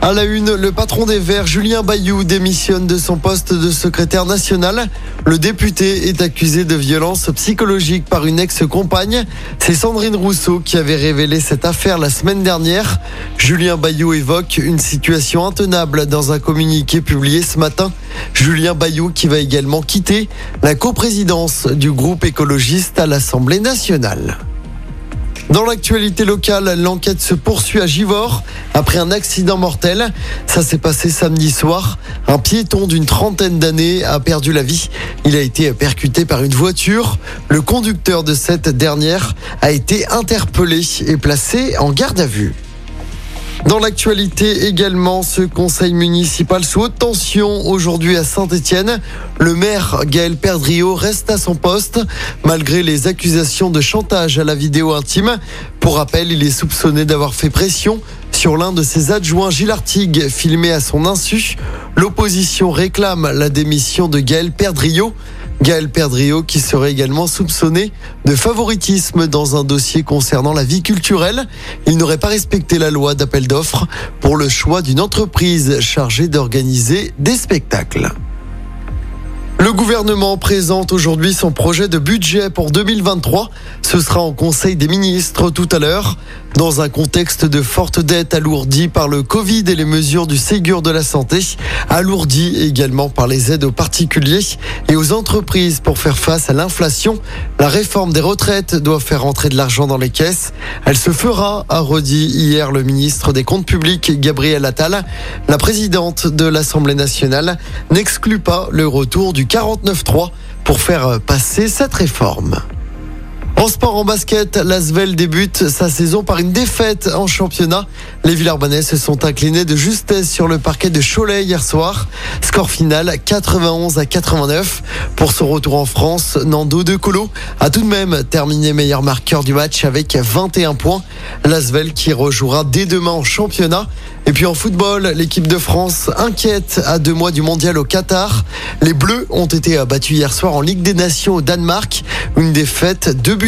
À la une, le patron des Verts, Julien Bayou, démissionne de son poste de secrétaire national. Le député est accusé de violence psychologique par une ex-compagne. C'est Sandrine Rousseau qui avait révélé cette affaire la semaine dernière. Julien Bayou évoque une situation intenable dans un communiqué publié ce matin. Julien Bayou qui va également quitter la coprésidence du groupe écologiste à l'Assemblée nationale. Dans l'actualité locale, l'enquête se poursuit à Givors après un accident mortel. Ça s'est passé samedi soir. Un piéton d'une trentaine d'années a perdu la vie. Il a été percuté par une voiture. Le conducteur de cette dernière a été interpellé et placé en garde à vue. Dans l'actualité également, ce conseil municipal sous haute tension aujourd'hui à Saint-Etienne. Le maire Gaël Perdriau reste à son poste malgré les accusations de chantage à la vidéo intime. Pour rappel, il est soupçonné d'avoir fait pression sur l'un de ses adjoints Gilles Artigue, filmé à son insu. L'opposition réclame la démission de Gaël Perdriau. Gaël Perdriau qui serait également soupçonné de favoritisme dans un dossier concernant la vie culturelle. Il n'aurait pas respecté la loi d'appel d'offres pour le choix d'une entreprise chargée d'organiser des spectacles. Le gouvernement présente aujourd'hui son projet de budget pour 2023. Ce sera en Conseil des ministres tout à l'heure. Dans un contexte de forte dette alourdie par le Covid et les mesures du Ségur de la santé, alourdie également par les aides aux particuliers et aux entreprises pour faire face à l'inflation, la réforme des retraites doit faire entrer de l'argent dans les caisses. Elle se fera, a redit hier le ministre des Comptes publics Gabriel Attal. La présidente de l'Assemblée nationale n'exclut pas le retour du 49.3 pour faire passer cette réforme. En sport en basket, l'Asvel débute sa saison par une défaite en championnat. Les Villarbannais se sont inclinés de justesse sur le parquet de Cholet hier soir. Score final 91 à 89. Pour son retour en France, Nando De Colo a tout de même terminé meilleur marqueur du match avec 21 points. L'Asvel qui rejouera dès demain en championnat. Et puis en football, l'équipe de France inquiète à deux mois du mondial au Qatar. Les Bleus ont été battus hier soir en Ligue des Nations au Danemark. Une défaite, deux buts